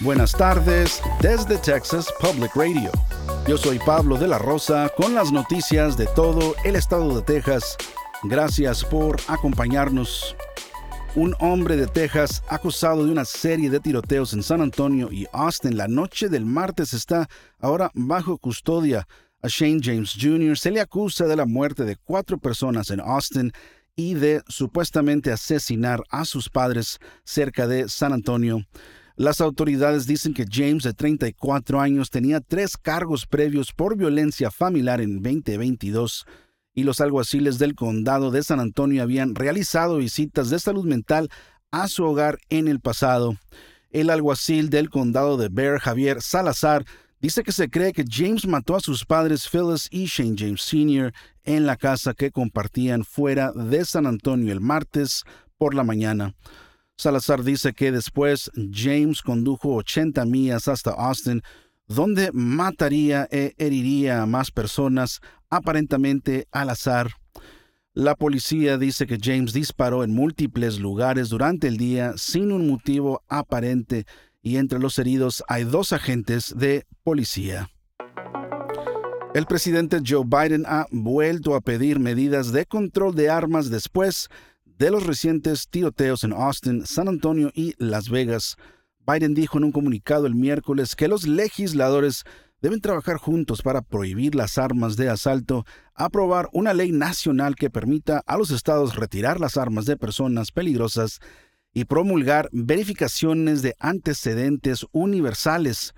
Buenas tardes desde Texas Public Radio. Yo soy Pablo de la Rosa con las noticias de todo el estado de Texas. Gracias por acompañarnos. Un hombre de Texas acusado de una serie de tiroteos en San Antonio y Austin la noche del martes está ahora bajo custodia. A Shane James Jr. se le acusa de la muerte de cuatro personas en Austin y de supuestamente asesinar a sus padres cerca de San Antonio. Las autoridades dicen que James, de 34 años, tenía tres cargos previos por violencia familiar en 2022 y los alguaciles del condado de San Antonio habían realizado visitas de salud mental a su hogar en el pasado. El alguacil del condado de Bear, Javier Salazar, dice que se cree que James mató a sus padres Phyllis y Shane James Sr. en la casa que compartían fuera de San Antonio el martes por la mañana. Salazar dice que después James condujo 80 millas hasta Austin, donde mataría e heriría a más personas, aparentemente al azar. La policía dice que James disparó en múltiples lugares durante el día sin un motivo aparente y entre los heridos hay dos agentes de policía. El presidente Joe Biden ha vuelto a pedir medidas de control de armas después de los recientes tiroteos en Austin, San Antonio y Las Vegas. Biden dijo en un comunicado el miércoles que los legisladores deben trabajar juntos para prohibir las armas de asalto, aprobar una ley nacional que permita a los estados retirar las armas de personas peligrosas y promulgar verificaciones de antecedentes universales.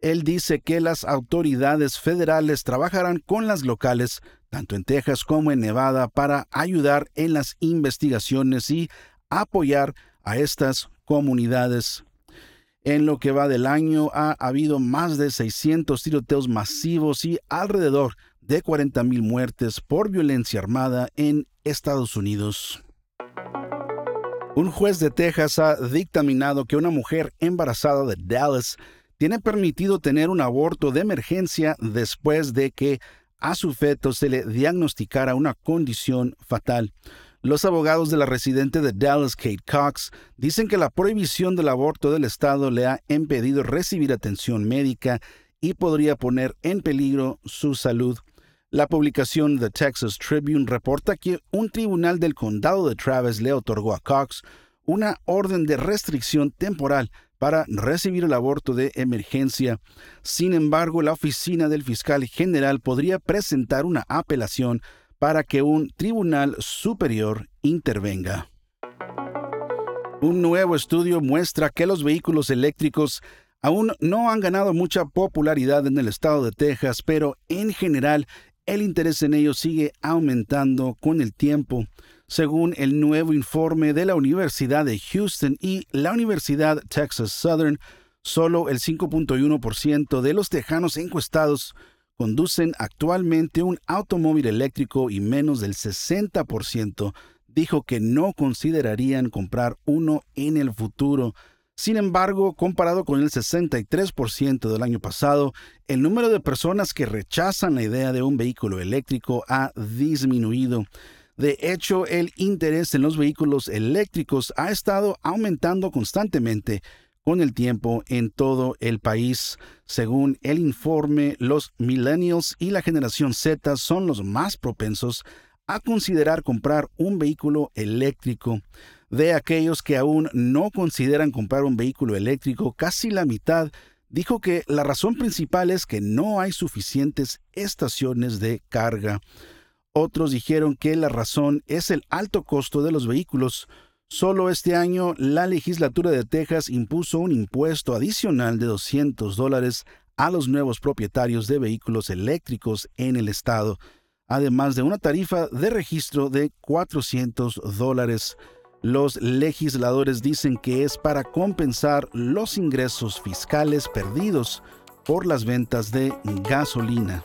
Él dice que las autoridades federales trabajarán con las locales tanto en Texas como en Nevada, para ayudar en las investigaciones y apoyar a estas comunidades. En lo que va del año ha habido más de 600 tiroteos masivos y alrededor de 40.000 muertes por violencia armada en Estados Unidos. Un juez de Texas ha dictaminado que una mujer embarazada de Dallas tiene permitido tener un aborto de emergencia después de que a su feto se le diagnosticara una condición fatal. Los abogados de la residente de Dallas, Kate Cox, dicen que la prohibición del aborto del Estado le ha impedido recibir atención médica y podría poner en peligro su salud. La publicación The Texas Tribune reporta que un tribunal del condado de Travis le otorgó a Cox una orden de restricción temporal para recibir el aborto de emergencia. Sin embargo, la oficina del fiscal general podría presentar una apelación para que un tribunal superior intervenga. Un nuevo estudio muestra que los vehículos eléctricos aún no han ganado mucha popularidad en el estado de Texas, pero en general el interés en ellos sigue aumentando con el tiempo según el nuevo informe de la Universidad de Houston y la Universidad Texas Southern, solo el 5.1% de los tejanos encuestados conducen actualmente un automóvil eléctrico y menos del 60% dijo que no considerarían comprar uno en el futuro. Sin embargo, comparado con el 63% del año pasado, el número de personas que rechazan la idea de un vehículo eléctrico ha disminuido. De hecho, el interés en los vehículos eléctricos ha estado aumentando constantemente con el tiempo en todo el país. Según el informe, los millennials y la generación Z son los más propensos a considerar comprar un vehículo eléctrico. De aquellos que aún no consideran comprar un vehículo eléctrico, casi la mitad dijo que la razón principal es que no hay suficientes estaciones de carga. Otros dijeron que la razón es el alto costo de los vehículos. Solo este año la legislatura de Texas impuso un impuesto adicional de 200 dólares a los nuevos propietarios de vehículos eléctricos en el estado, además de una tarifa de registro de 400 dólares. Los legisladores dicen que es para compensar los ingresos fiscales perdidos por las ventas de gasolina.